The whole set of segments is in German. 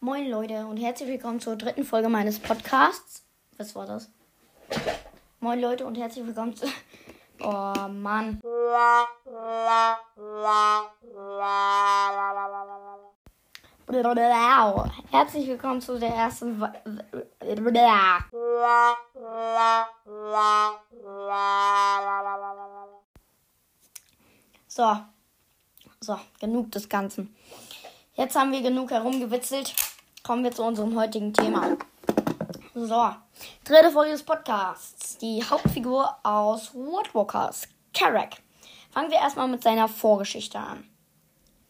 Moin Leute und herzlich willkommen zur dritten Folge meines Podcasts. Was war das? Moin Leute und herzlich willkommen zu. Oh Mann. Herzlich willkommen zu der ersten. So. So, genug des Ganzen. Jetzt haben wir genug herumgewitzelt. Kommen wir zu unserem heutigen Thema. So, dritte Folge des Podcasts. Die Hauptfigur aus Woodwalkers, Carrack. Fangen wir erstmal mit seiner Vorgeschichte an.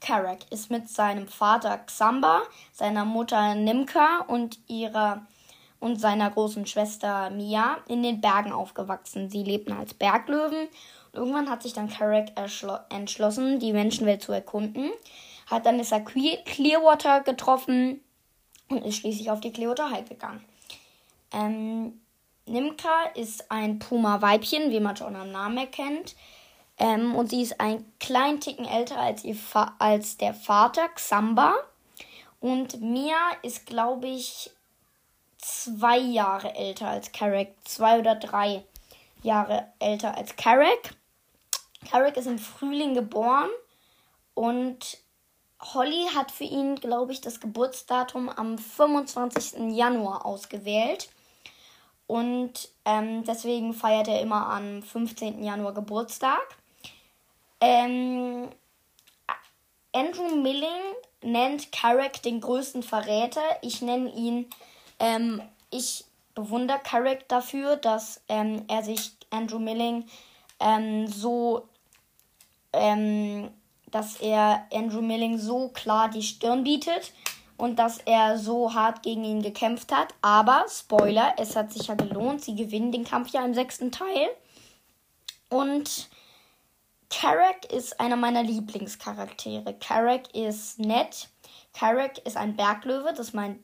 Carrack ist mit seinem Vater Xamba, seiner Mutter Nimka und ihrer und seiner großen Schwester Mia in den Bergen aufgewachsen. Sie lebten als Berglöwen. Irgendwann hat sich dann Carrack entschlossen, die Menschenwelt zu erkunden hat dann er Clearwater getroffen und ist schließlich auf die High gegangen. Ähm, Nimka ist ein Puma-Weibchen, wie man schon am Namen erkennt. Ähm, und sie ist ein kleinen Ticken älter als, ihr als der Vater, Xamba. Und Mia ist, glaube ich, zwei Jahre älter als Carrick. Zwei oder drei Jahre älter als Carrick. Carrick ist im Frühling geboren und Holly hat für ihn, glaube ich, das Geburtsdatum am 25. Januar ausgewählt. Und ähm, deswegen feiert er immer am 15. Januar Geburtstag. Ähm, Andrew Milling nennt Carrick den größten Verräter. Ich nenne ihn, ähm, ich bewundere Carrick dafür, dass ähm, er sich Andrew Milling ähm, so ähm, dass er Andrew Milling so klar die Stirn bietet und dass er so hart gegen ihn gekämpft hat. Aber, Spoiler, es hat sich ja gelohnt. Sie gewinnen den Kampf ja im sechsten Teil. Und Carrack ist einer meiner Lieblingscharaktere. Carrack ist nett. Carrack ist ein Berglöwe. Das ist mein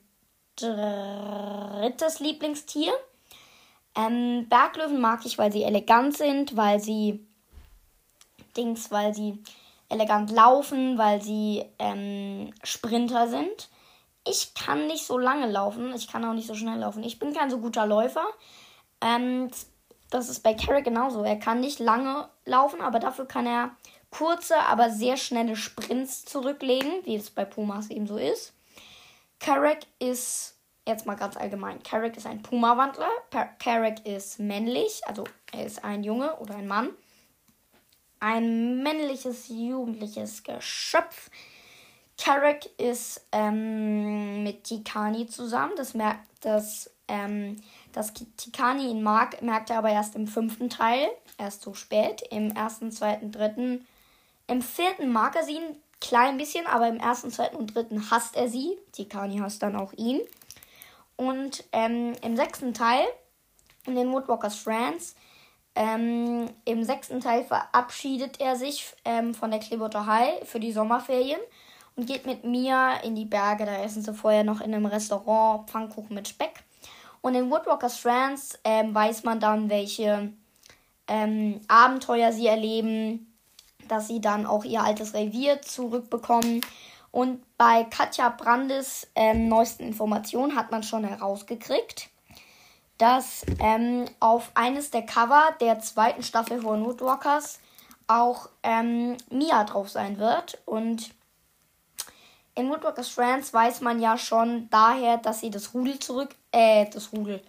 drittes Lieblingstier. Ähm, Berglöwen mag ich, weil sie elegant sind, weil sie Dings, weil sie elegant laufen, weil sie ähm, Sprinter sind. Ich kann nicht so lange laufen, ich kann auch nicht so schnell laufen. Ich bin kein so guter Läufer. Ähm, das ist bei Carrick genauso. Er kann nicht lange laufen, aber dafür kann er kurze, aber sehr schnelle Sprints zurücklegen, wie es bei Pumas eben so ist. Carrick ist, jetzt mal ganz allgemein, Carrick ist ein Puma-Wandler. Carrick ist männlich, also er ist ein Junge oder ein Mann ein männliches, jugendliches Geschöpf. Carrick ist ähm, mit Tikani zusammen. Das merkt, dass, ähm, dass Tikani ihn mag, merkt er aber erst im fünften Teil. Erst so spät. Im ersten, zweiten, dritten. Im vierten mag er sie ein klein bisschen, aber im ersten, zweiten und dritten hasst er sie. Tikani hasst dann auch ihn. Und ähm, im sechsten Teil, in den Woodwalkers Friends, ähm, Im sechsten Teil verabschiedet er sich ähm, von der Clearwater High für die Sommerferien und geht mit mir in die Berge. Da essen sie vorher noch in einem Restaurant Pfannkuchen mit Speck. Und in Woodwalkers Strands ähm, weiß man dann, welche ähm, Abenteuer sie erleben, dass sie dann auch ihr altes Revier zurückbekommen. Und bei Katja Brandes ähm, neuesten Informationen hat man schon herausgekriegt, dass ähm, auf eines der Cover der zweiten Staffel von Woodwalkers auch ähm, Mia drauf sein wird. Und in Woodwalkers Friends weiß man ja schon daher, dass sie das Rudel zurück. Äh, das Rudel.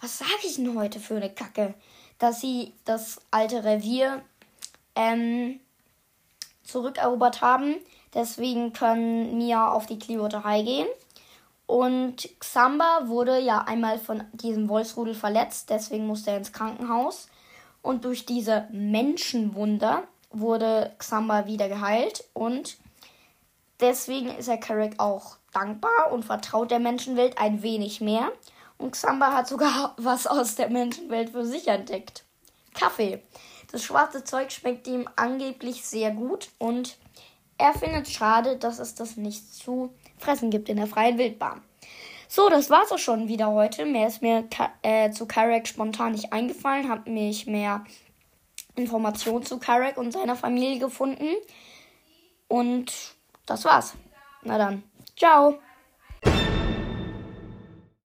Was sage ich denn heute für eine Kacke? Dass sie das alte Revier ähm, zurückerobert haben. Deswegen können Mia auf die Clearwater High gehen. Und Xamba wurde ja einmal von diesem Wolfsrudel verletzt, deswegen musste er ins Krankenhaus. Und durch diese Menschenwunder wurde Xamba wieder geheilt und deswegen ist er Carrick auch dankbar und vertraut der Menschenwelt ein wenig mehr. Und Xamba hat sogar was aus der Menschenwelt für sich entdeckt. Kaffee. Das schwarze Zeug schmeckt ihm angeblich sehr gut und er findet es schade, dass es das nicht zu fressen gibt in der freien Wildbahn. So, das war's auch schon wieder heute. Mehr ist mir äh, zu Karek spontan nicht eingefallen. Hab mich mehr Informationen zu Karek und seiner Familie gefunden. Und das war's. Na dann, ciao.